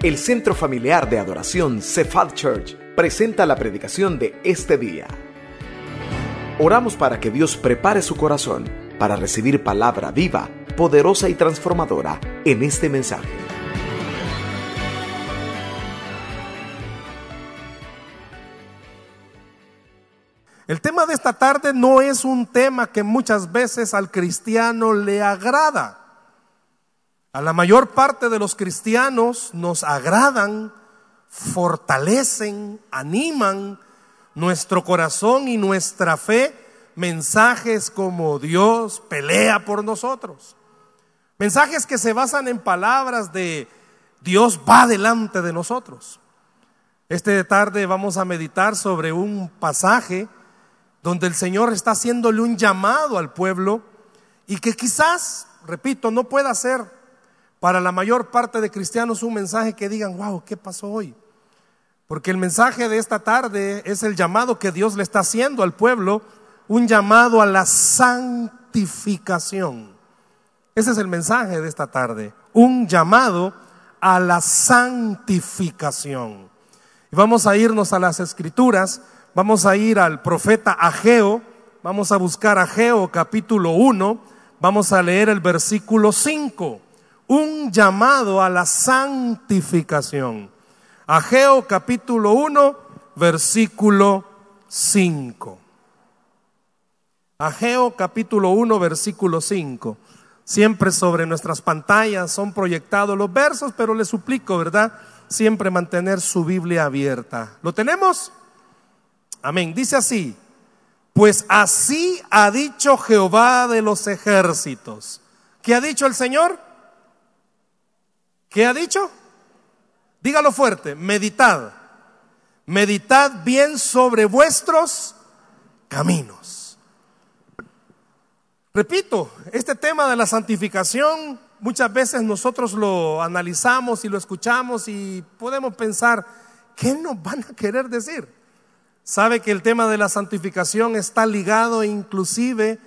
El Centro Familiar de Adoración Cephal Church presenta la predicación de este día. Oramos para que Dios prepare su corazón para recibir palabra viva, poderosa y transformadora en este mensaje. El tema de esta tarde no es un tema que muchas veces al cristiano le agrada. A la mayor parte de los cristianos nos agradan, fortalecen, animan nuestro corazón y nuestra fe mensajes como Dios pelea por nosotros. Mensajes que se basan en palabras de Dios va delante de nosotros. Este tarde vamos a meditar sobre un pasaje donde el Señor está haciéndole un llamado al pueblo y que quizás, repito, no pueda ser para la mayor parte de cristianos un mensaje que digan, wow, ¿qué pasó hoy? Porque el mensaje de esta tarde es el llamado que Dios le está haciendo al pueblo, un llamado a la santificación. Ese es el mensaje de esta tarde, un llamado a la santificación. Y vamos a irnos a las escrituras Vamos a ir al profeta Ageo, vamos a buscar Ageo capítulo 1, vamos a leer el versículo 5, un llamado a la santificación. Ageo capítulo 1, versículo 5. Ageo capítulo 1, versículo 5. Siempre sobre nuestras pantallas son proyectados los versos, pero les suplico, ¿verdad? Siempre mantener su Biblia abierta. ¿Lo tenemos? Amén. Dice así, pues así ha dicho Jehová de los ejércitos. ¿Qué ha dicho el Señor? ¿Qué ha dicho? Dígalo fuerte, meditad. Meditad bien sobre vuestros caminos. Repito, este tema de la santificación muchas veces nosotros lo analizamos y lo escuchamos y podemos pensar, ¿qué nos van a querer decir? Sabe que el tema de la santificación está ligado inclusive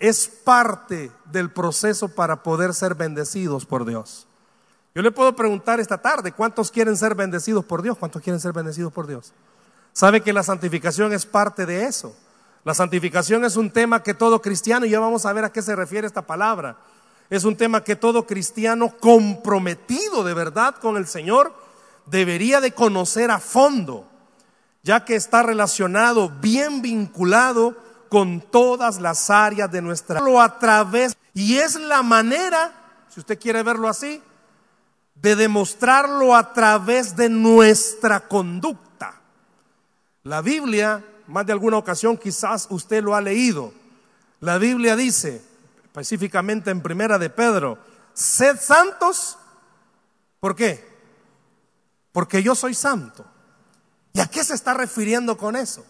es parte del proceso para poder ser bendecidos por Dios. Yo le puedo preguntar esta tarde, ¿cuántos quieren ser bendecidos por Dios? ¿Cuántos quieren ser bendecidos por Dios? Sabe que la santificación es parte de eso. La santificación es un tema que todo cristiano, y ya vamos a ver a qué se refiere esta palabra, es un tema que todo cristiano comprometido de verdad con el Señor debería de conocer a fondo ya que está relacionado, bien vinculado con todas las áreas de nuestra a y es la manera, si usted quiere verlo así, de demostrarlo a través de nuestra conducta. La Biblia, más de alguna ocasión quizás usted lo ha leído. La Biblia dice, específicamente en Primera de Pedro, sed santos. ¿Por qué? Porque yo soy santo. ¿Y a qué se está refiriendo con eso?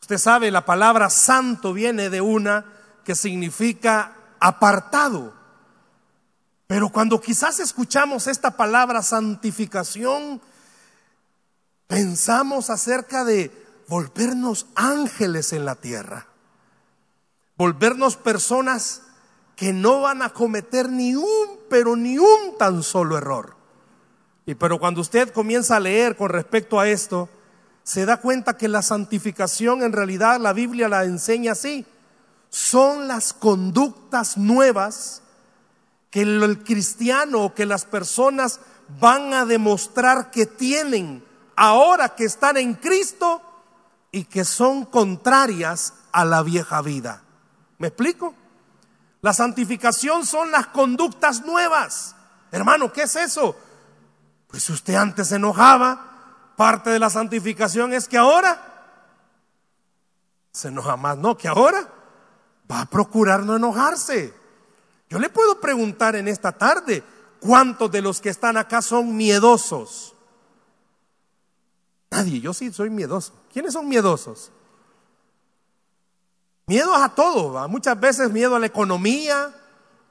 Usted sabe, la palabra santo viene de una que significa apartado. Pero cuando quizás escuchamos esta palabra santificación, pensamos acerca de volvernos ángeles en la tierra, volvernos personas que no van a cometer ni un, pero ni un tan solo error. Y pero cuando usted comienza a leer con respecto a esto, se da cuenta que la santificación en realidad la Biblia la enseña así. Son las conductas nuevas que el cristiano o que las personas van a demostrar que tienen ahora que están en Cristo y que son contrarias a la vieja vida. ¿Me explico? La santificación son las conductas nuevas. Hermano, ¿qué es eso? Pues si usted antes se enojaba, parte de la santificación es que ahora se enoja más, no, que ahora va a procurar no enojarse. Yo le puedo preguntar en esta tarde, ¿cuántos de los que están acá son miedosos? Nadie, yo sí soy miedoso. ¿Quiénes son miedosos? Miedo a todo, muchas veces miedo a la economía,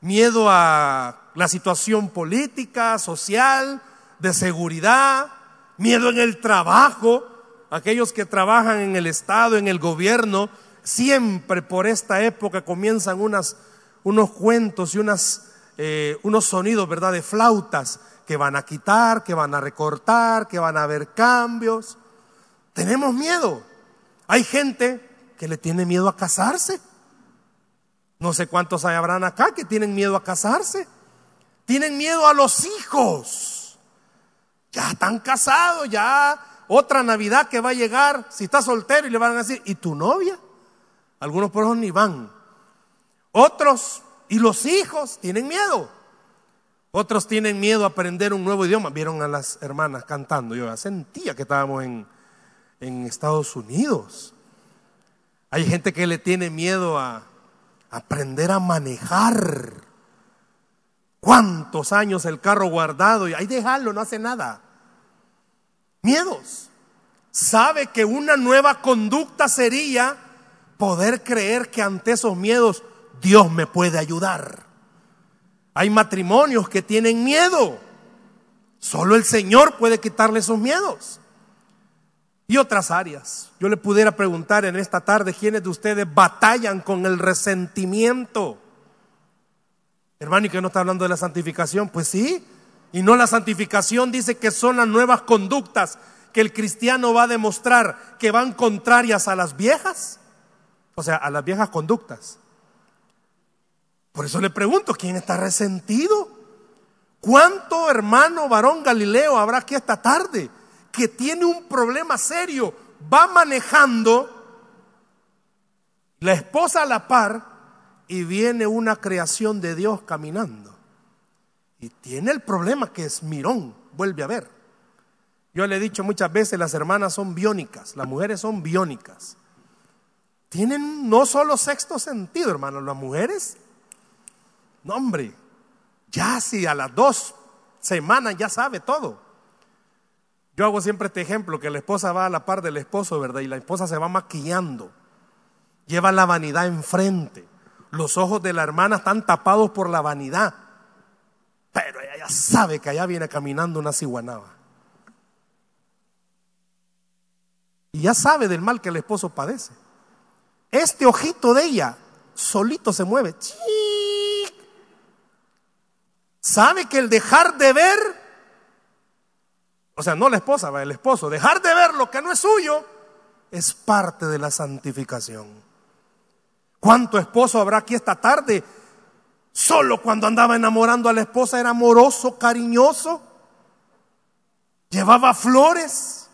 miedo a la situación política, social, de seguridad, miedo en el trabajo. Aquellos que trabajan en el Estado, en el gobierno, siempre por esta época comienzan unas, unos cuentos y unas eh, unos sonidos, ¿verdad?, de flautas que van a quitar, que van a recortar, que van a haber cambios. Tenemos miedo. Hay gente que le tiene miedo a casarse. No sé cuántos habrán acá que tienen miedo a casarse. Tienen miedo a los hijos. Ya están casados, ya otra Navidad que va a llegar, si está soltero y le van a decir, ¿y tu novia? Algunos por eso ni van. Otros, y los hijos, tienen miedo. Otros tienen miedo a aprender un nuevo idioma. Vieron a las hermanas cantando. Yo sentía que estábamos en, en Estados Unidos. Hay gente que le tiene miedo a aprender a manejar. ¿Cuántos años el carro guardado? Y ahí dejarlo, no hace nada. Miedos. Sabe que una nueva conducta sería poder creer que ante esos miedos Dios me puede ayudar. Hay matrimonios que tienen miedo. Solo el Señor puede quitarle esos miedos. Y otras áreas. Yo le pudiera preguntar en esta tarde quiénes de ustedes batallan con el resentimiento. Hermano, ¿y que no está hablando de la santificación? Pues sí. Y no la santificación dice que son las nuevas conductas que el cristiano va a demostrar que van contrarias a las viejas. O sea, a las viejas conductas. Por eso le pregunto, ¿quién está resentido? ¿Cuánto hermano varón Galileo habrá aquí esta tarde que tiene un problema serio? Va manejando la esposa a la par y viene una creación de Dios caminando. Y tiene el problema que es mirón, vuelve a ver. Yo le he dicho muchas veces, las hermanas son biónicas, las mujeres son biónicas. Tienen no solo sexto sentido, hermano, las mujeres no, hombre, ya si a las dos semanas ya sabe todo. Yo hago siempre este ejemplo, que la esposa va a la par del esposo, ¿verdad? Y la esposa se va maquillando, lleva la vanidad enfrente. Los ojos de la hermana están tapados por la vanidad, pero ella ya sabe que allá viene caminando una ciguanaba. Y ya sabe del mal que el esposo padece. Este ojito de ella solito se mueve sabe que el dejar de ver, o sea, no la esposa, el esposo, dejar de ver lo que no es suyo, es parte de la santificación. ¿Cuánto esposo habrá aquí esta tarde? Solo cuando andaba enamorando a la esposa era amoroso, cariñoso, llevaba flores,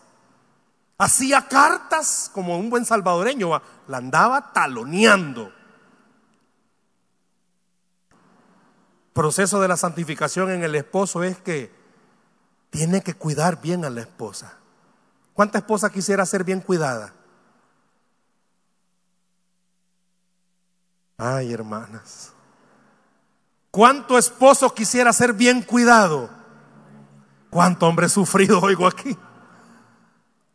hacía cartas como un buen salvadoreño, la andaba taloneando. Proceso de la santificación en el esposo es que tiene que cuidar bien a la esposa. ¿Cuánta esposa quisiera ser bien cuidada? Ay, hermanas. ¿Cuánto esposo quisiera ser bien cuidado? ¿Cuánto hombre sufrido oigo aquí?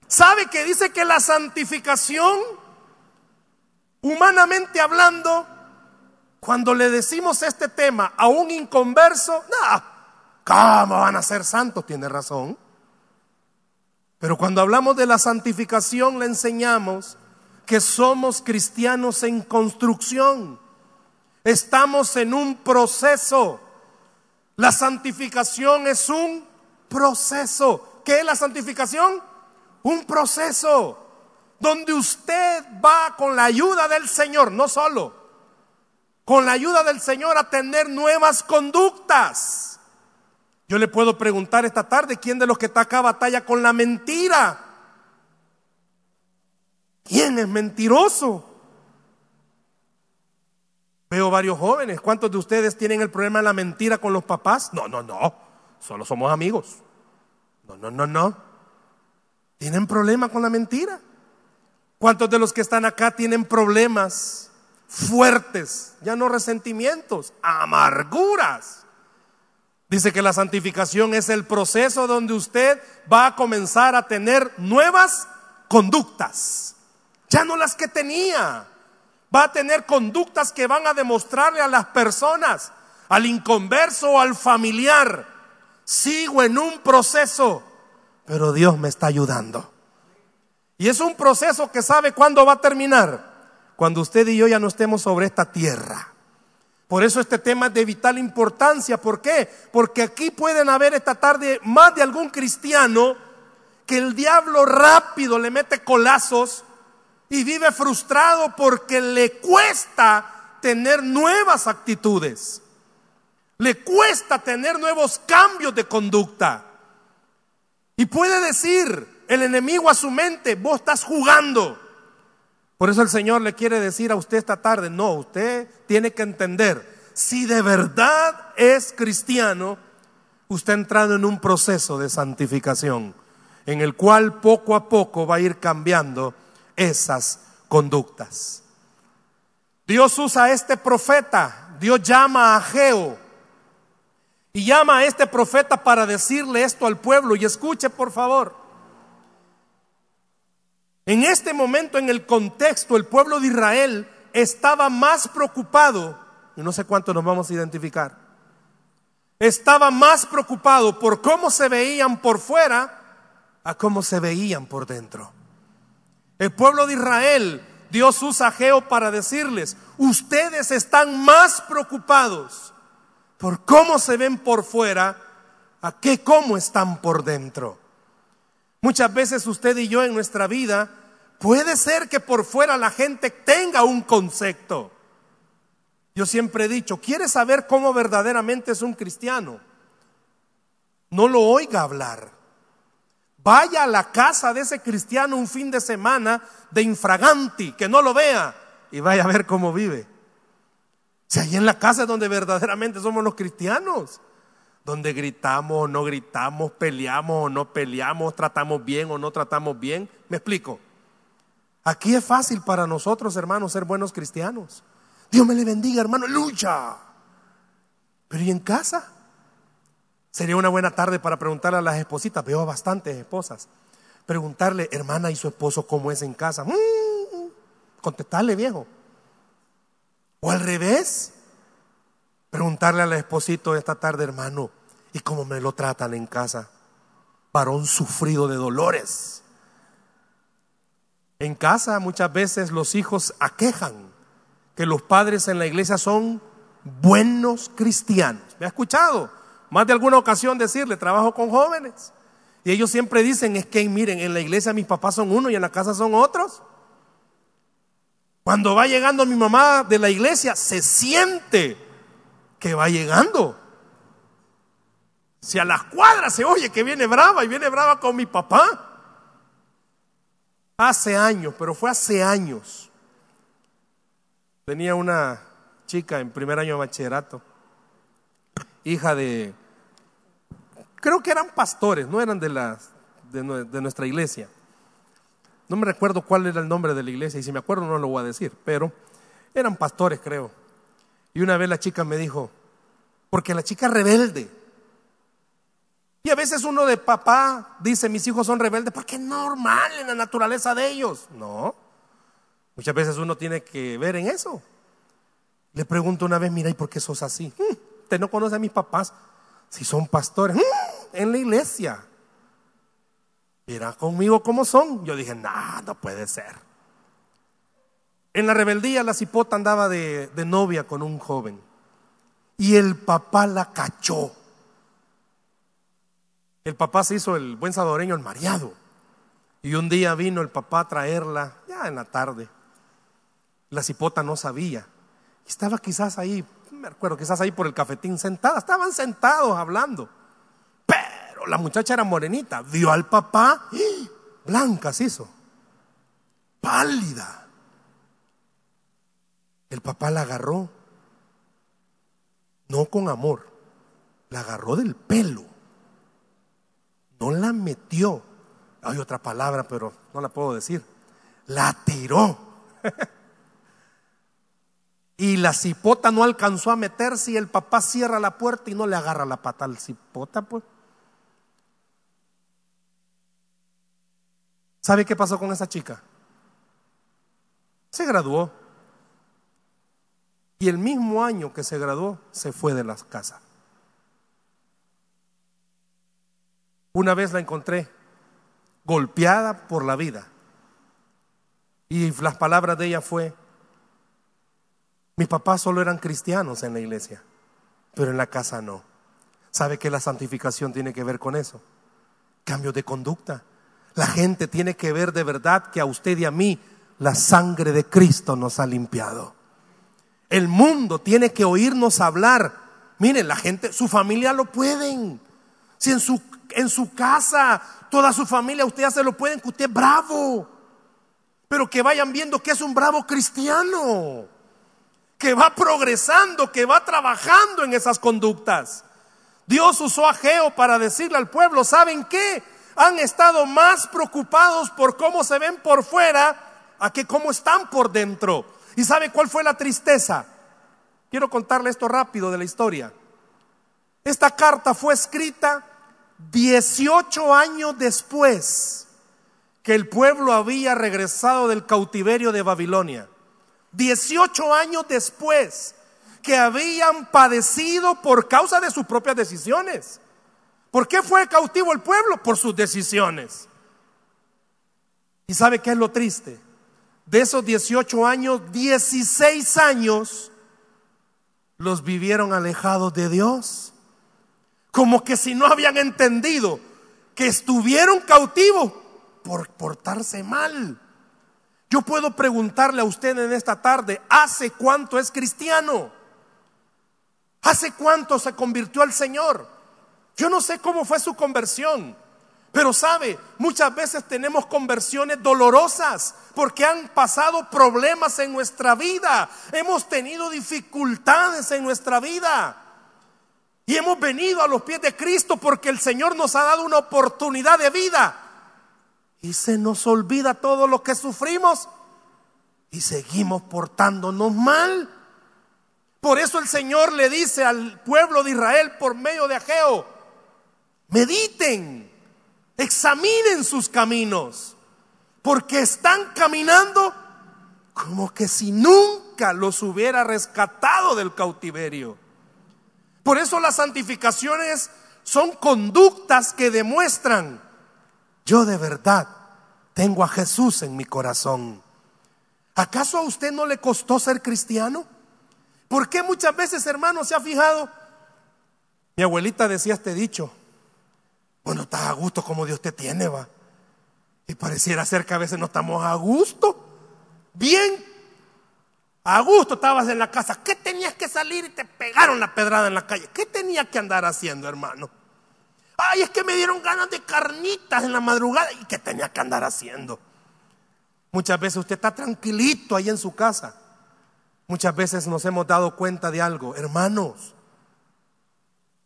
¿Sabe que dice que la santificación, humanamente hablando, cuando le decimos este tema a un inconverso, no, ¿cómo van a ser santos? Tiene razón. Pero cuando hablamos de la santificación le enseñamos que somos cristianos en construcción. Estamos en un proceso. La santificación es un proceso. ¿Qué es la santificación? Un proceso donde usted va con la ayuda del Señor, no solo, con la ayuda del Señor a tener nuevas conductas. Yo le puedo preguntar esta tarde, ¿quién de los que está acá batalla con la mentira? ¿Quién es mentiroso? Veo varios jóvenes. ¿Cuántos de ustedes tienen el problema de la mentira con los papás? No, no, no. Solo somos amigos. No, no, no, no. ¿Tienen problema con la mentira? ¿Cuántos de los que están acá tienen problemas fuertes, ya no resentimientos, amarguras. Dice que la santificación es el proceso donde usted va a comenzar a tener nuevas conductas, ya no las que tenía. Va a tener conductas que van a demostrarle a las personas, al inconverso o al familiar, sigo en un proceso, pero Dios me está ayudando. Y es un proceso que sabe cuándo va a terminar cuando usted y yo ya no estemos sobre esta tierra. Por eso este tema es de vital importancia. ¿Por qué? Porque aquí pueden haber esta tarde más de algún cristiano que el diablo rápido le mete colazos y vive frustrado porque le cuesta tener nuevas actitudes. Le cuesta tener nuevos cambios de conducta. Y puede decir el enemigo a su mente, vos estás jugando. Por eso el Señor le quiere decir a usted esta tarde, no, usted tiene que entender, si de verdad es cristiano, usted ha entrado en un proceso de santificación, en el cual poco a poco va a ir cambiando esas conductas. Dios usa a este profeta, Dios llama a Geo y llama a este profeta para decirle esto al pueblo y escuche por favor. En este momento, en el contexto, el pueblo de Israel estaba más preocupado, y no sé cuánto nos vamos a identificar, estaba más preocupado por cómo se veían por fuera a cómo se veían por dentro. El pueblo de Israel, Dios usa a Geo para decirles, ustedes están más preocupados por cómo se ven por fuera a que cómo están por dentro. Muchas veces usted y yo en nuestra vida puede ser que por fuera la gente tenga un concepto. Yo siempre he dicho, ¿quiere saber cómo verdaderamente es un cristiano? No lo oiga hablar. Vaya a la casa de ese cristiano un fin de semana de infraganti, que no lo vea y vaya a ver cómo vive. Si ahí en la casa es donde verdaderamente somos los cristianos donde gritamos o no gritamos, peleamos o no peleamos, tratamos bien o no tratamos bien. ¿Me explico? Aquí es fácil para nosotros, hermanos, ser buenos cristianos. Dios me le bendiga, hermano, lucha. Pero ¿y en casa? Sería una buena tarde para preguntarle a las espositas, veo a bastantes esposas, preguntarle, hermana, ¿y su esposo cómo es en casa? Mm, contestarle, viejo. O al revés, preguntarle al esposito esta tarde, hermano, ¿Y cómo me lo tratan en casa? Varón sufrido de dolores. En casa muchas veces los hijos aquejan que los padres en la iglesia son buenos cristianos. ¿Me ha escuchado? Más de alguna ocasión decirle, trabajo con jóvenes. Y ellos siempre dicen, es que miren, en la iglesia mis papás son uno y en la casa son otros. Cuando va llegando mi mamá de la iglesia, se siente que va llegando. Si a las cuadras se oye que viene brava y viene brava con mi papá. Hace años, pero fue hace años. Tenía una chica en primer año de bachillerato, hija de, creo que eran pastores, no eran de, las, de, de nuestra iglesia. No me recuerdo cuál era el nombre de la iglesia y si me acuerdo no lo voy a decir, pero eran pastores creo. Y una vez la chica me dijo, porque la chica rebelde, y a veces uno de papá dice, mis hijos son rebeldes, porque es normal en la naturaleza de ellos. No. Muchas veces uno tiene que ver en eso. Le pregunto una vez, mira, ¿y por qué sos así? Mm, usted no conoce a mis papás. Si son pastores, mm, en la iglesia. Mira conmigo cómo son. Yo dije, no, no puede ser. En la rebeldía la cipota andaba de, de novia con un joven. Y el papá la cachó. El papá se hizo el buen salvadoreño, el mareado. Y un día vino el papá a traerla, ya en la tarde. La cipota no sabía. Estaba quizás ahí, me acuerdo, quizás ahí por el cafetín sentada. Estaban sentados hablando. Pero la muchacha era morenita. Vio al papá, ¡ah! blanca se hizo. Pálida. El papá la agarró. No con amor. La agarró del pelo no la metió. Hay otra palabra, pero no la puedo decir. La tiró. y la cipota no alcanzó a meterse y el papá cierra la puerta y no le agarra la pata al cipota, pues. ¿Sabe qué pasó con esa chica? Se graduó. Y el mismo año que se graduó, se fue de las casas. Una vez la encontré golpeada por la vida. Y las palabras de ella fue, Mi papá solo eran cristianos en la iglesia, pero en la casa no. ¿Sabe que la santificación tiene que ver con eso? Cambio de conducta. La gente tiene que ver de verdad que a usted y a mí la sangre de Cristo nos ha limpiado. El mundo tiene que oírnos hablar. Miren, la gente, su familia lo pueden. Si en su, en su casa, toda su familia, usted ya se lo pueden, que usted es bravo. Pero que vayan viendo que es un bravo cristiano. Que va progresando, que va trabajando en esas conductas. Dios usó a Geo para decirle al pueblo, ¿saben qué? Han estado más preocupados por cómo se ven por fuera a que cómo están por dentro. ¿Y sabe cuál fue la tristeza? Quiero contarle esto rápido de la historia. Esta carta fue escrita 18 años después que el pueblo había regresado del cautiverio de Babilonia. 18 años después que habían padecido por causa de sus propias decisiones. ¿Por qué fue cautivo el pueblo? Por sus decisiones. ¿Y sabe qué es lo triste? De esos 18 años, 16 años los vivieron alejados de Dios. Como que si no habían entendido que estuvieron cautivos por portarse mal. Yo puedo preguntarle a usted en esta tarde, ¿hace cuánto es cristiano? ¿Hace cuánto se convirtió al Señor? Yo no sé cómo fue su conversión, pero sabe, muchas veces tenemos conversiones dolorosas porque han pasado problemas en nuestra vida, hemos tenido dificultades en nuestra vida. Y hemos venido a los pies de Cristo porque el Señor nos ha dado una oportunidad de vida. Y se nos olvida todo lo que sufrimos y seguimos portándonos mal. Por eso el Señor le dice al pueblo de Israel por medio de Ageo, mediten, examinen sus caminos, porque están caminando como que si nunca los hubiera rescatado del cautiverio. Por eso las santificaciones son conductas que demuestran, yo de verdad tengo a Jesús en mi corazón. ¿Acaso a usted no le costó ser cristiano? ¿Por qué muchas veces, hermano, se ha fijado? Mi abuelita decía este dicho, bueno, estás a gusto como Dios te tiene, va. Y pareciera ser que a veces no estamos a gusto. Bien, a gusto estabas en la casa. ¿Qué tenías que salir y te pegaron la pedrada en la calle? ¿Qué tenías que andar haciendo, hermano? Ay, es que me dieron ganas de carnitas en la madrugada. ¿Y qué tenía que andar haciendo? Muchas veces usted está tranquilito ahí en su casa Muchas veces nos hemos dado cuenta de algo, hermanos.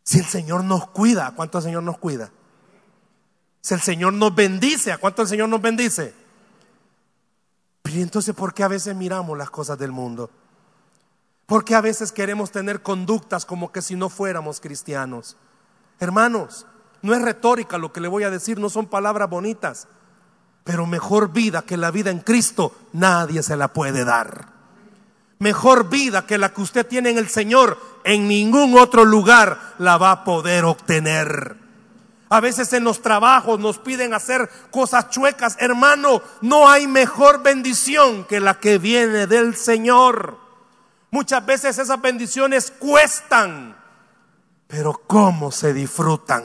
Si el Señor nos cuida, ¿a cuánto el Señor nos cuida? Si el Señor nos bendice, ¿a cuánto el Señor nos bendice? Pero entonces, ¿por qué a veces miramos las cosas del mundo? ¿Por qué a veces queremos tener conductas como que si no fuéramos cristianos? Hermanos, no es retórica lo que le voy a decir, no son palabras bonitas, pero mejor vida que la vida en Cristo nadie se la puede dar mejor vida que la que usted tiene en el Señor, en ningún otro lugar la va a poder obtener. A veces en los trabajos nos piden hacer cosas chuecas. Hermano, no hay mejor bendición que la que viene del Señor. Muchas veces esas bendiciones cuestan, pero ¿cómo se disfrutan?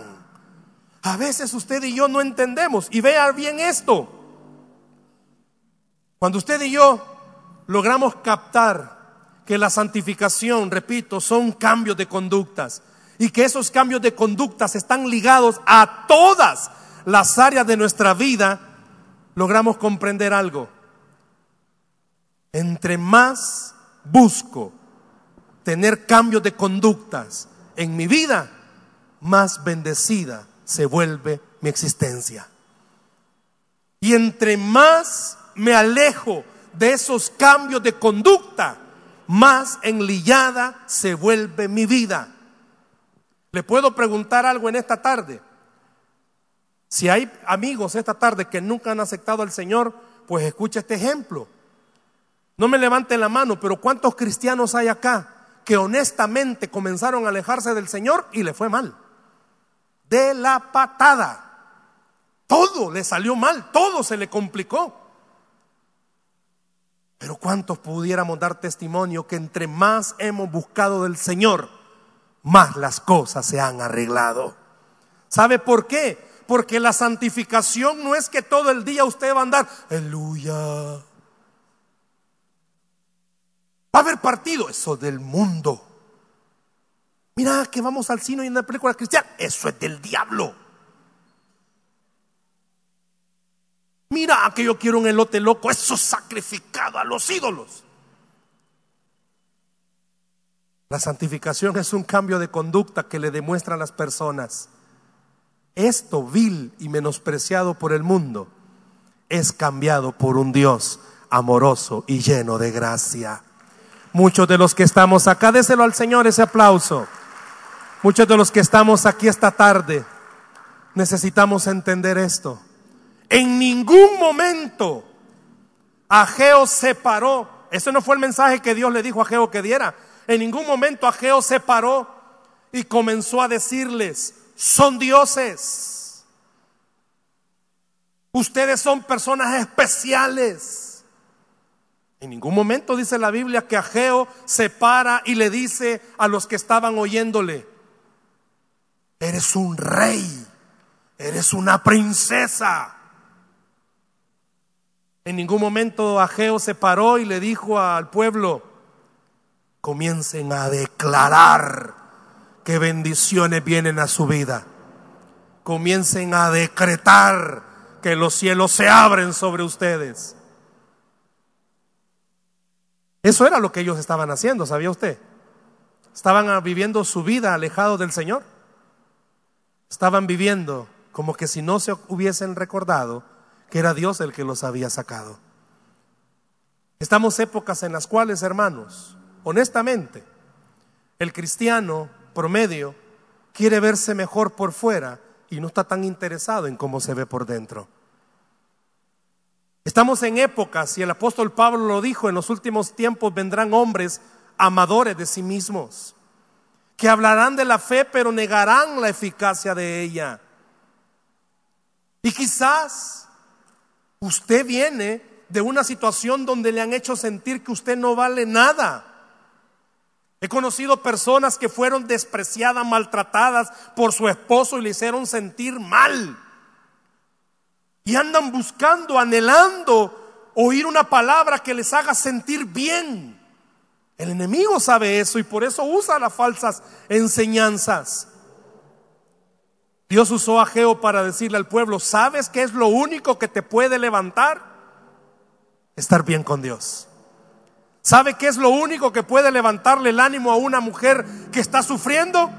A veces usted y yo no entendemos. Y vea bien esto. Cuando usted y yo logramos captar que la santificación, repito, son cambios de conductas y que esos cambios de conductas están ligados a todas las áreas de nuestra vida, logramos comprender algo. Entre más busco tener cambios de conductas en mi vida, más bendecida se vuelve mi existencia. Y entre más me alejo de esos cambios de conducta, más enlillada se vuelve mi vida. Le puedo preguntar algo en esta tarde. Si hay amigos esta tarde que nunca han aceptado al Señor, pues escucha este ejemplo. No me levanten la mano, pero ¿cuántos cristianos hay acá que honestamente comenzaron a alejarse del Señor y le fue mal? De la patada. Todo le salió mal, todo se le complicó. Pero ¿cuántos pudiéramos dar testimonio que entre más hemos buscado del Señor, más las cosas se han arreglado? ¿Sabe por qué? Porque la santificación no es que todo el día usted va a andar, aleluya. Va a haber partido, eso del mundo. Mira que vamos al cine y una película cristiana, eso es del diablo. Mira que yo quiero un elote loco, eso sacrificado a los ídolos. La santificación es un cambio de conducta que le demuestra a las personas. Esto vil y menospreciado por el mundo es cambiado por un Dios amoroso y lleno de gracia. Muchos de los que estamos acá, déselo al Señor ese aplauso. Muchos de los que estamos aquí esta tarde necesitamos entender esto. En ningún momento Ageo se paró. Ese no fue el mensaje que Dios le dijo a Ageo que diera. En ningún momento Ageo se paró y comenzó a decirles, son dioses. Ustedes son personas especiales. En ningún momento dice la Biblia que Ageo se para y le dice a los que estaban oyéndole, eres un rey, eres una princesa. En ningún momento Ageo se paró y le dijo al pueblo, comiencen a declarar que bendiciones vienen a su vida. Comiencen a decretar que los cielos se abren sobre ustedes. Eso era lo que ellos estaban haciendo, ¿sabía usted? Estaban viviendo su vida alejados del Señor. Estaban viviendo como que si no se hubiesen recordado que era Dios el que los había sacado. Estamos épocas en las cuales, hermanos, honestamente, el cristiano promedio quiere verse mejor por fuera y no está tan interesado en cómo se ve por dentro. Estamos en épocas, y el apóstol Pablo lo dijo, en los últimos tiempos vendrán hombres amadores de sí mismos, que hablarán de la fe pero negarán la eficacia de ella. Y quizás Usted viene de una situación donde le han hecho sentir que usted no vale nada. He conocido personas que fueron despreciadas, maltratadas por su esposo y le hicieron sentir mal. Y andan buscando, anhelando oír una palabra que les haga sentir bien. El enemigo sabe eso y por eso usa las falsas enseñanzas. Dios usó a Geo para decirle al pueblo, ¿sabes qué es lo único que te puede levantar? Estar bien con Dios. ¿Sabe qué es lo único que puede levantarle el ánimo a una mujer que está sufriendo?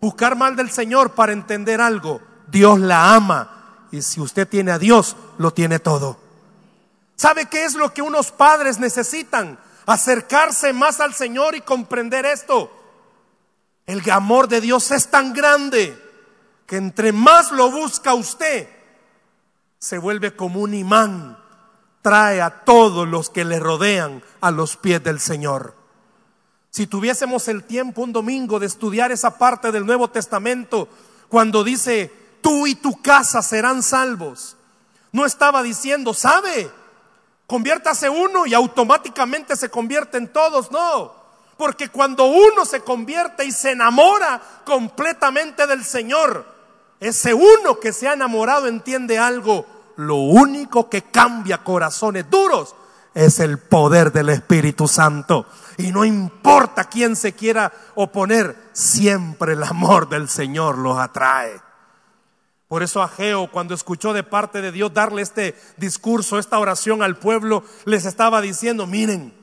Buscar mal del Señor para entender algo. Dios la ama y si usted tiene a Dios, lo tiene todo. ¿Sabe qué es lo que unos padres necesitan? Acercarse más al Señor y comprender esto. El amor de Dios es tan grande que entre más lo busca usted, se vuelve como un imán, trae a todos los que le rodean a los pies del Señor. Si tuviésemos el tiempo un domingo de estudiar esa parte del Nuevo Testamento, cuando dice, tú y tu casa serán salvos, no estaba diciendo, sabe, conviértase uno y automáticamente se convierten todos, no. Porque cuando uno se convierte y se enamora completamente del Señor, ese uno que se ha enamorado entiende algo. Lo único que cambia corazones duros es el poder del Espíritu Santo. Y no importa quién se quiera oponer, siempre el amor del Señor los atrae. Por eso Ageo, cuando escuchó de parte de Dios darle este discurso, esta oración al pueblo, les estaba diciendo, miren,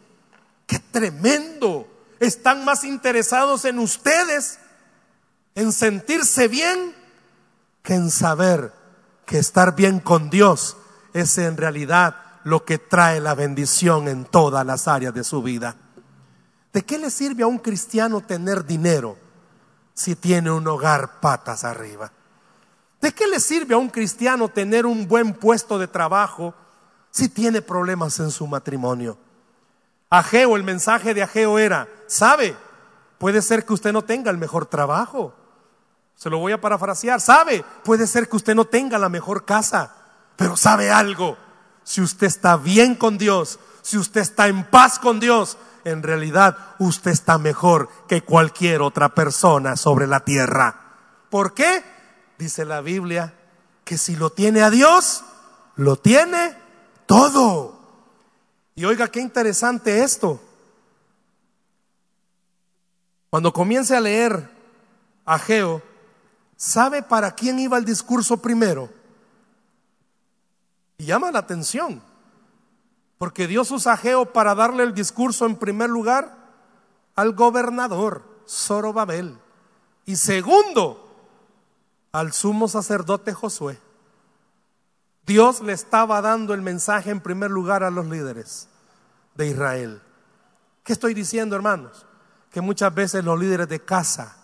qué tremendo. Están más interesados en ustedes, en sentirse bien, que en saber que estar bien con Dios es en realidad lo que trae la bendición en todas las áreas de su vida. ¿De qué le sirve a un cristiano tener dinero si tiene un hogar patas arriba? ¿De qué le sirve a un cristiano tener un buen puesto de trabajo si tiene problemas en su matrimonio? Ageo, el mensaje de Ageo era, ¿sabe? Puede ser que usted no tenga el mejor trabajo, se lo voy a parafrasear. ¿Sabe? Puede ser que usted no tenga la mejor casa, pero sabe algo. Si usted está bien con Dios, si usted está en paz con Dios, en realidad usted está mejor que cualquier otra persona sobre la tierra. ¿Por qué? Dice la Biblia que si lo tiene a Dios, lo tiene todo. Y oiga, qué interesante esto. Cuando comience a leer Ageo, ¿sabe para quién iba el discurso primero? Y llama la atención, porque Dios usa Ageo para darle el discurso en primer lugar al gobernador Zorobabel y segundo al sumo sacerdote Josué. Dios le estaba dando el mensaje en primer lugar a los líderes de Israel. ¿Qué estoy diciendo, hermanos? Que muchas veces los líderes de casa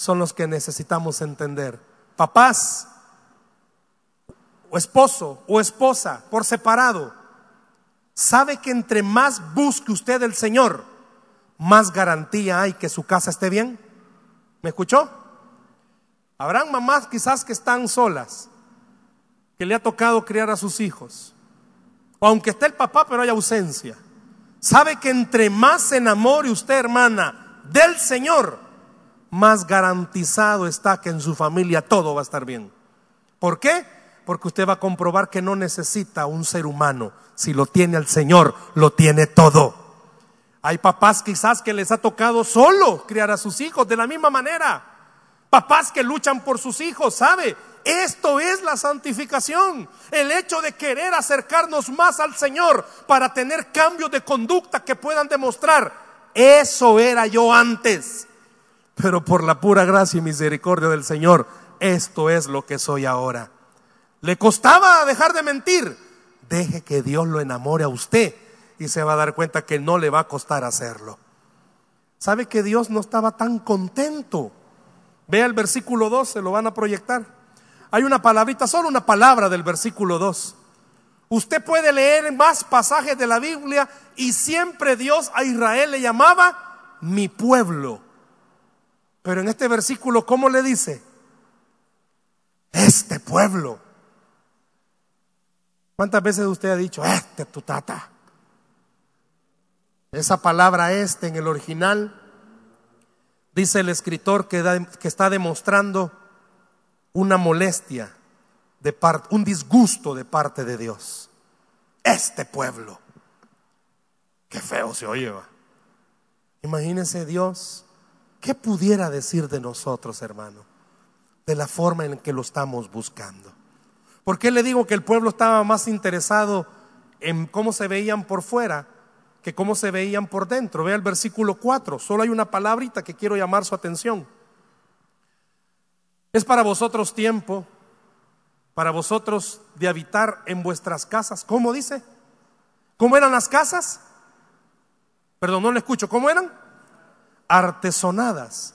son los que necesitamos entender. Papás, o esposo, o esposa, por separado, sabe que entre más busque usted el Señor, más garantía hay que su casa esté bien. ¿Me escuchó? Habrán mamás quizás que están solas, que le ha tocado criar a sus hijos. O aunque esté el papá, pero hay ausencia. Sabe que entre más se enamore usted, hermana, del Señor, más garantizado está que en su familia todo va a estar bien. ¿Por qué? Porque usted va a comprobar que no necesita un ser humano. Si lo tiene al Señor, lo tiene todo. Hay papás quizás que les ha tocado solo criar a sus hijos de la misma manera. Papás que luchan por sus hijos, ¿sabe? Esto es la santificación, el hecho de querer acercarnos más al Señor para tener cambios de conducta que puedan demostrar, eso era yo antes, pero por la pura gracia y misericordia del Señor, esto es lo que soy ahora. ¿Le costaba dejar de mentir? Deje que Dios lo enamore a usted y se va a dar cuenta que no le va a costar hacerlo. ¿Sabe que Dios no estaba tan contento? Vea el versículo 2, se lo van a proyectar. Hay una palabrita, solo una palabra del versículo 2. Usted puede leer más pasajes de la Biblia y siempre Dios a Israel le llamaba mi pueblo. Pero en este versículo, ¿cómo le dice? Este pueblo. ¿Cuántas veces usted ha dicho, este tu tata? Esa palabra este en el original Dice el escritor que, está demostrando una molestia, de un disgusto de parte de Dios. Este pueblo. Qué feo se oye. Imagínense Dios, ¿qué pudiera decir de nosotros, hermano? De la forma en que lo estamos buscando. ¿Por qué le digo que el pueblo estaba más interesado en cómo se veían por fuera que cómo se veían por dentro. Vea el versículo 4, solo hay una palabrita que quiero llamar su atención. Es para vosotros tiempo, para vosotros de habitar en vuestras casas. ¿Cómo dice? ¿Cómo eran las casas? Perdón, no le escucho. ¿Cómo eran? Artesonadas.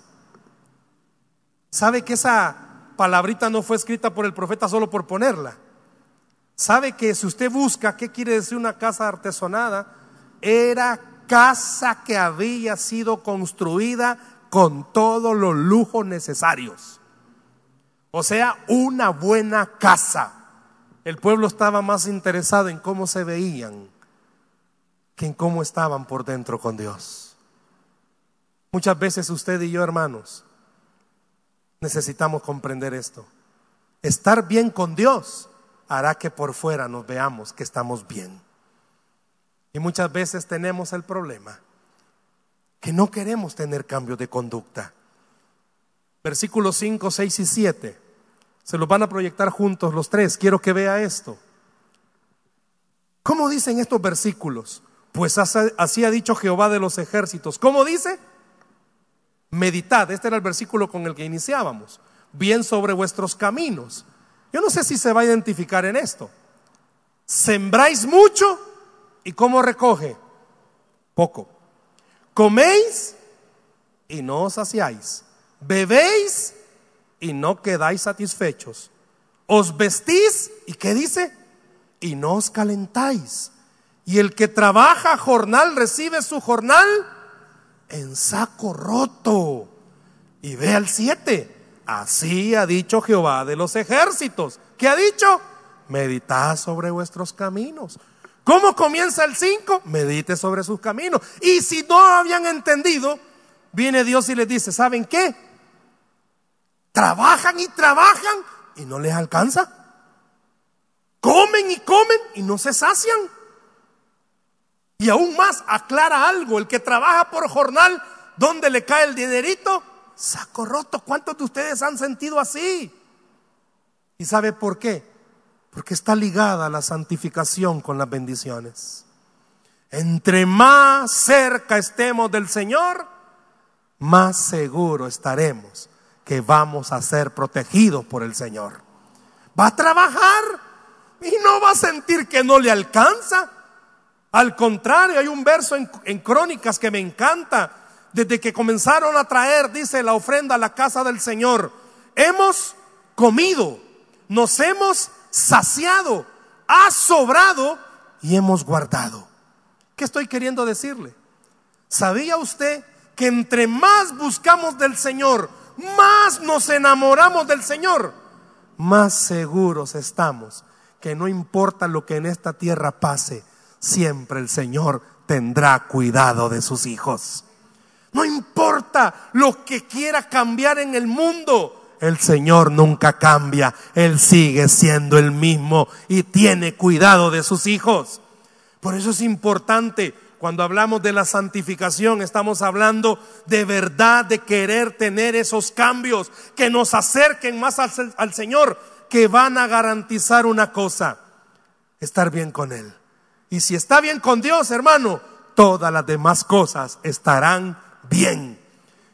¿Sabe que esa palabrita no fue escrita por el profeta solo por ponerla? ¿Sabe que si usted busca qué quiere decir una casa artesonada? era casa que había sido construida con todos los lujos necesarios. O sea, una buena casa. El pueblo estaba más interesado en cómo se veían que en cómo estaban por dentro con Dios. Muchas veces usted y yo, hermanos, necesitamos comprender esto. Estar bien con Dios hará que por fuera nos veamos que estamos bien. Y muchas veces tenemos el problema que no queremos tener cambio de conducta. Versículos 5, 6 y 7. Se los van a proyectar juntos los tres. Quiero que vea esto. ¿Cómo dicen estos versículos? Pues así ha dicho Jehová de los ejércitos. ¿Cómo dice? Meditad. Este era el versículo con el que iniciábamos. Bien sobre vuestros caminos. Yo no sé si se va a identificar en esto. Sembráis mucho ¿Y cómo recoge? Poco. Coméis y no os saciáis. Bebéis y no quedáis satisfechos. Os vestís y ¿qué dice? Y no os calentáis. Y el que trabaja jornal recibe su jornal en saco roto. Y ve al siete. Así ha dicho Jehová de los ejércitos. ¿Qué ha dicho? Meditad sobre vuestros caminos ¿Cómo comienza el 5? Medite sobre sus caminos. Y si no habían entendido, viene Dios y les dice, ¿saben qué? Trabajan y trabajan y no les alcanza. Comen y comen y no se sacian. Y aún más, aclara algo, el que trabaja por jornal, ¿dónde le cae el dinerito? Saco roto. ¿Cuántos de ustedes han sentido así? ¿Y sabe por qué? Porque está ligada la santificación con las bendiciones. Entre más cerca estemos del Señor, más seguro estaremos que vamos a ser protegidos por el Señor. Va a trabajar y no va a sentir que no le alcanza. Al contrario, hay un verso en, Crónicas que me encanta. Desde que comenzaron a traer, dice la ofrenda a la casa del Señor, hemos comido, nos hemos saciado, ha sobrado y hemos guardado. ¿Qué estoy queriendo decirle? ¿Sabía usted que entre más buscamos del Señor, más nos enamoramos del Señor, más seguros estamos que no importa lo que en esta tierra pase, siempre el Señor tendrá cuidado de sus hijos. No importa lo que quiera cambiar en el mundo, el Señor nunca cambia, Él sigue siendo el mismo y tiene cuidado de sus hijos. Por eso es importante, cuando hablamos de la santificación, estamos hablando de verdad, de querer tener esos cambios que nos acerquen más al, al Señor, que van a garantizar una cosa, estar bien con Él. Y si está bien con Dios, hermano, todas las demás cosas estarán bien.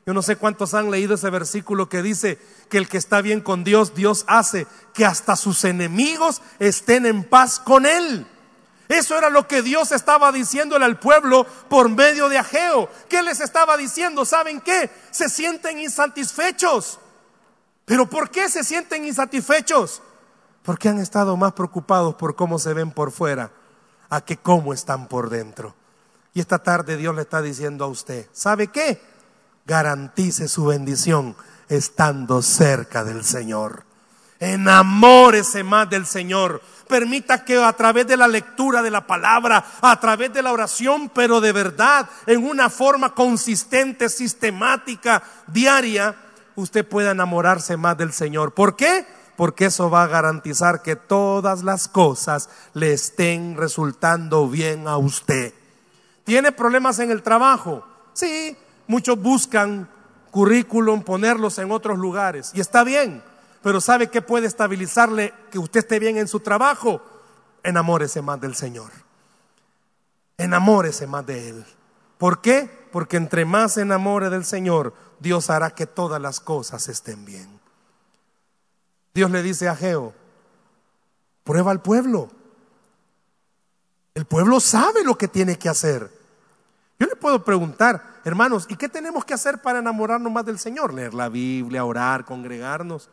Yo no sé cuántos han leído ese versículo que dice que el que está bien con Dios, Dios hace que hasta sus enemigos estén en paz con Él. Eso era lo que Dios estaba diciéndole al pueblo por medio de Ageo. ¿Qué les estaba diciendo? ¿Saben qué? Se sienten insatisfechos. ¿Pero por qué se sienten insatisfechos? Porque han estado más preocupados por cómo se ven por fuera a que cómo están por dentro. Y esta tarde Dios le está diciendo a usted, ¿sabe qué? garantice su bendición estando cerca del Señor. Enamórese más del Señor. Permita que a través de la lectura de la palabra, a través de la oración, pero de verdad, en una forma consistente, sistemática, diaria, usted pueda enamorarse más del Señor. ¿Por qué? Porque eso va a garantizar que todas las cosas le estén resultando bien a usted. ¿Tiene problemas en el trabajo? Sí, Muchos buscan currículum, ponerlos en otros lugares. Y está bien, pero ¿sabe qué puede estabilizarle que usted esté bien en su trabajo? Enamórese más del Señor. Enamórese más de Él. ¿Por qué? Porque entre más se enamore del Señor, Dios hará que todas las cosas estén bien. Dios le dice a Geo, prueba al pueblo. El pueblo sabe lo que tiene que hacer. Yo le puedo preguntar, hermanos, ¿y qué tenemos que hacer para enamorarnos más del Señor? Leer la Biblia, orar, congregarnos.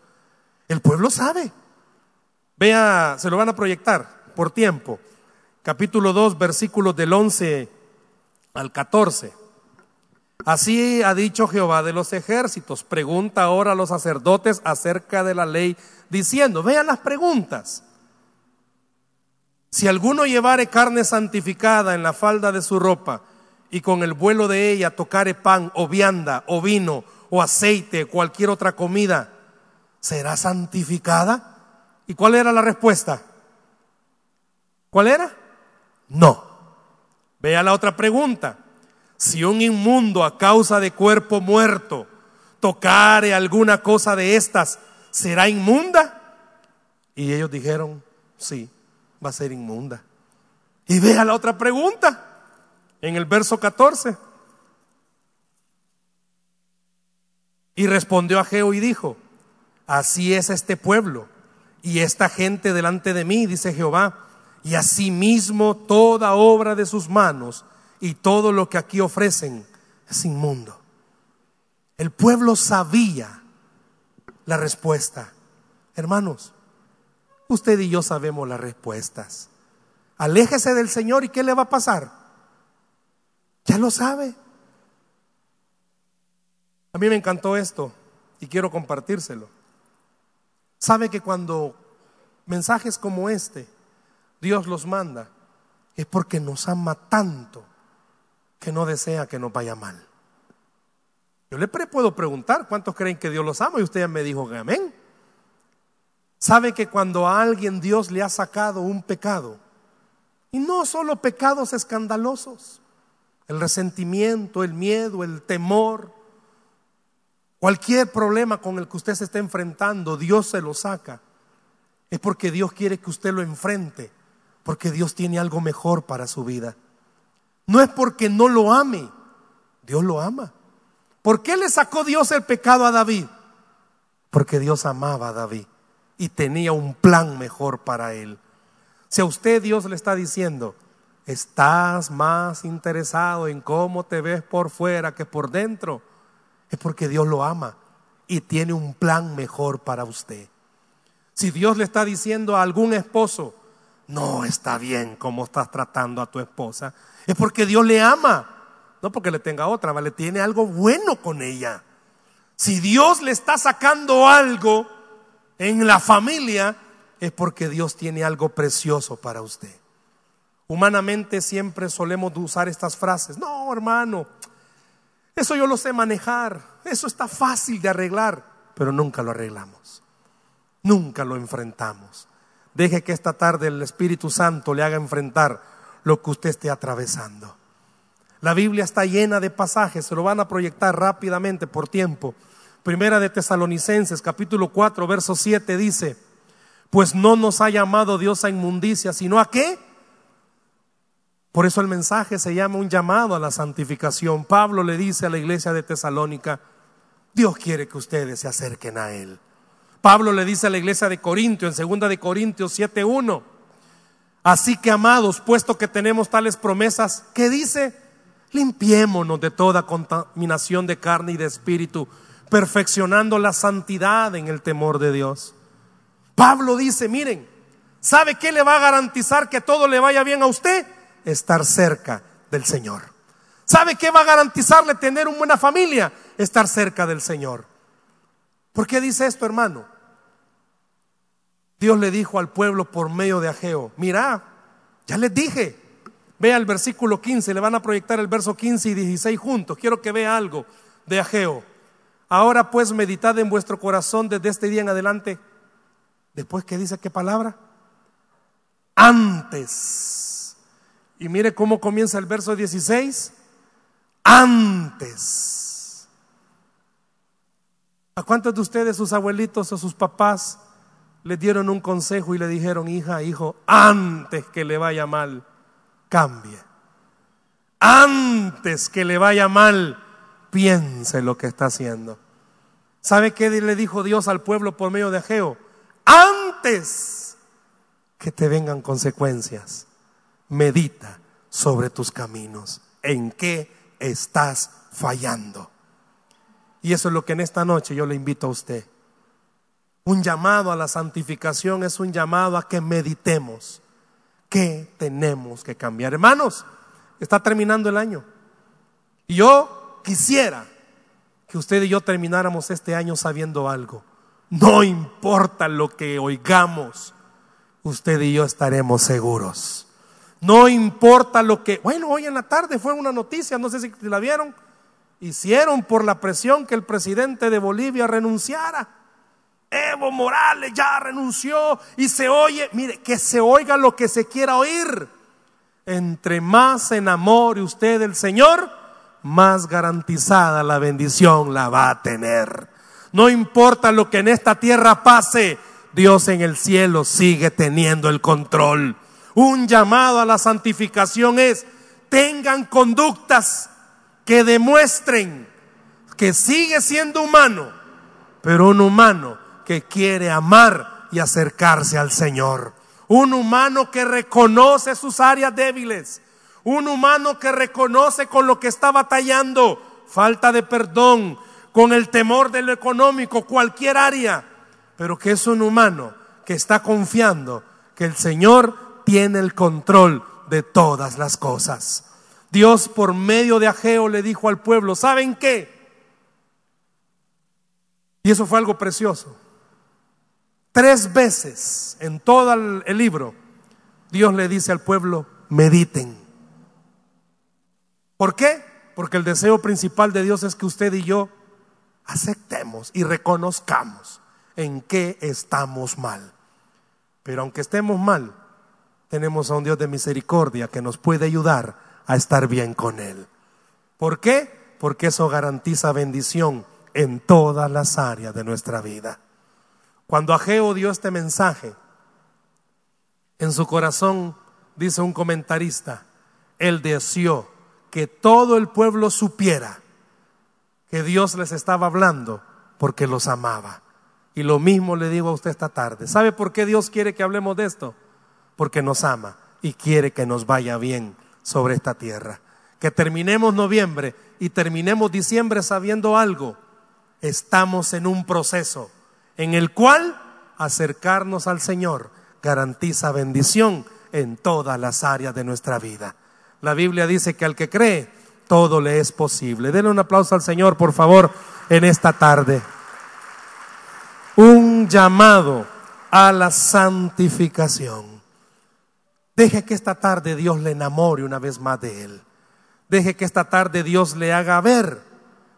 El pueblo sabe. Vea, se lo van a proyectar por tiempo. Capítulo 2, versículos del 11 al 14. Así ha dicho Jehová de los ejércitos. Pregunta ahora a los sacerdotes acerca de la ley, diciendo, vean las preguntas. Si alguno llevare carne santificada en la falda de su ropa, y con el vuelo de ella tocare pan o vianda o vino o aceite, cualquier otra comida, ¿será santificada? ¿Y cuál era la respuesta? ¿Cuál era? No. Vea la otra pregunta. Si un inmundo a causa de cuerpo muerto tocare alguna cosa de estas, ¿será inmunda? Y ellos dijeron, sí, va a ser inmunda. Y vea la otra pregunta en el verso 14. Y respondió a Geo y dijo, así es este pueblo y esta gente delante de mí, dice Jehová, y asimismo toda obra de sus manos y todo lo que aquí ofrecen es inmundo. El pueblo sabía la respuesta. Hermanos, usted y yo sabemos las respuestas. Aléjese del Señor y ¿qué le va a pasar? Ya lo sabe. A mí me encantó esto y quiero compartírselo. Sabe que cuando mensajes como este Dios los manda, es porque nos ama tanto que no desea que nos vaya mal. Yo le puedo preguntar cuántos creen que Dios los ama y usted me dijo amén. Sabe que cuando a alguien Dios le ha sacado un pecado, y no solo pecados escandalosos, el resentimiento, el miedo, el temor, cualquier problema con el que usted se esté enfrentando, Dios se lo saca. Es porque Dios quiere que usted lo enfrente, porque Dios tiene algo mejor para su vida. No es porque no lo ame, Dios lo ama. ¿Por qué le sacó Dios el pecado a David? Porque Dios amaba a David y tenía un plan mejor para él. Si a usted Dios le está diciendo, estás más interesado en cómo te ves por fuera que por dentro, es porque Dios lo ama y tiene un plan mejor para usted. Si Dios le está diciendo a algún esposo, no está bien cómo estás tratando a tu esposa, es porque Dios le ama, no porque le tenga otra, le tiene algo bueno con ella. Si Dios le está sacando algo en la familia, es porque Dios tiene algo precioso para usted. Humanamente siempre solemos usar estas frases. No, hermano, eso yo lo sé manejar. Eso está fácil de arreglar, pero nunca lo arreglamos. Nunca lo enfrentamos. Deje que esta tarde el Espíritu Santo le haga enfrentar lo que usted esté atravesando. La Biblia está llena de pasajes, se lo van a proyectar rápidamente por tiempo. Primera de Tesalonicenses, capítulo 4, verso 7 dice, pues no nos ha llamado Dios a inmundicia, sino a qué? Por eso el mensaje se llama un llamado a la santificación. Pablo le dice a la iglesia de Tesalónica, Dios quiere que ustedes se acerquen a Él. Pablo le dice a la iglesia de Corintio, en segunda de Corintios 7.1, así que amados, puesto que tenemos tales promesas, ¿qué dice? Limpiémonos de toda contaminación de carne y de espíritu, perfeccionando la santidad en el temor de Dios. Pablo dice, miren, ¿sabe qué le va a garantizar que todo le vaya bien a usted? Estar cerca del Señor. ¿Sabe qué va a garantizarle tener una buena familia? Estar cerca del Señor. ¿Por qué dice esto, hermano? Dios le dijo al pueblo por medio de Ageo, mira, ya les dije, vea el versículo 15, le van a proyectar el verso 15 y 16 juntos, quiero que vea algo de Ageo. Ahora pues meditad en vuestro corazón desde este día en adelante Después, ¿qué dice qué palabra? Antes. Y mire cómo comienza el verso 16. Antes. ¿A cuántos de ustedes, sus abuelitos o sus papás, le dieron un consejo y le dijeron, hija, hijo, antes que le vaya mal, cambie? Antes que le vaya mal, piense lo que está haciendo. ¿Sabe qué le dijo Dios al pueblo por medio de Ageo? antes que te vengan consecuencias, medita sobre tus caminos, en qué estás fallando. Y eso es lo que en esta noche yo le invito a usted. Un llamado a la santificación es un llamado a que meditemos qué tenemos que cambiar. Hermanos, está terminando el año. Y yo quisiera que usted y yo termináramos este año sabiendo algo. No importa lo que oigamos, usted y yo estaremos seguros. No importa lo que, bueno, hoy en la tarde fue una noticia, no sé si la vieron, hicieron por la presión que el presidente de Bolivia renunciara. Evo Morales ya renunció y se oye, mire, que se oiga lo que se quiera oír. Entre más se enamore usted del Señor, más garantizada la bendición la va a tener. No importa lo que en esta tierra pase, Dios en el cielo sigue teniendo el control. Un llamado a la santificación es, tengan conductas que demuestren que sigue siendo humano, pero un humano que quiere amar y acercarse al Señor. Un humano que reconoce sus áreas débiles. Un humano que reconoce con lo que está batallando. Falta de perdón, con el temor de lo económico, cualquier área, pero que es un humano que está confiando que el Señor tiene el control de todas las cosas. Dios por medio de Ageo le dijo al pueblo, ¿saben qué? Y eso fue algo precioso. Tres veces en todo el libro, Dios le dice al pueblo, mediten. ¿Por qué? Porque el deseo principal de Dios es que usted y yo aceptemos y reconozcamos en qué estamos mal. Pero aunque estemos mal, tenemos a un Dios de misericordia que nos puede ayudar a estar bien con Él. ¿Por qué? Porque eso garantiza bendición en todas las áreas de nuestra vida. Cuando Ageo dio este mensaje, en su corazón, dice un comentarista, él deseó que todo el pueblo supiera que Dios les estaba hablando porque los amaba. Y lo mismo le digo a usted esta tarde. ¿Sabe por qué Dios quiere que hablemos de esto? Porque nos ama y quiere que nos vaya bien sobre esta tierra. Que terminemos noviembre y terminemos diciembre sabiendo algo. Estamos en un proceso en el cual acercarnos al Señor garantiza bendición en todas las áreas de nuestra vida. La Biblia dice que al que cree, todo le es posible. Denle un aplauso al Señor, por favor, en esta tarde. Un llamado a la santificación. Deje que esta tarde Dios le enamore una vez más de Él. Deje que esta tarde Dios le haga ver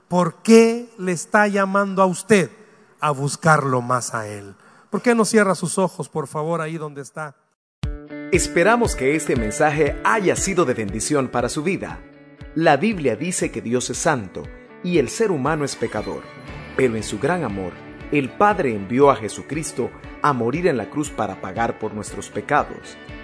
por qué le está llamando a usted a buscarlo más a Él. ¿Por qué no cierra sus ojos, por favor, ahí donde está? Esperamos que este mensaje haya sido de bendición para su vida. La Biblia dice que Dios es santo y el ser humano es pecador, pero en su gran amor, el Padre envió a Jesucristo a morir en la cruz para pagar por nuestros pecados.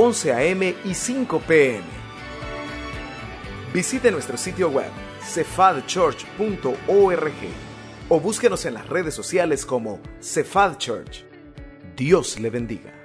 11 a.m. y 5 p.m. Visite nuestro sitio web cephadchurch.org o búsquenos en las redes sociales como Cephal Church. Dios le bendiga.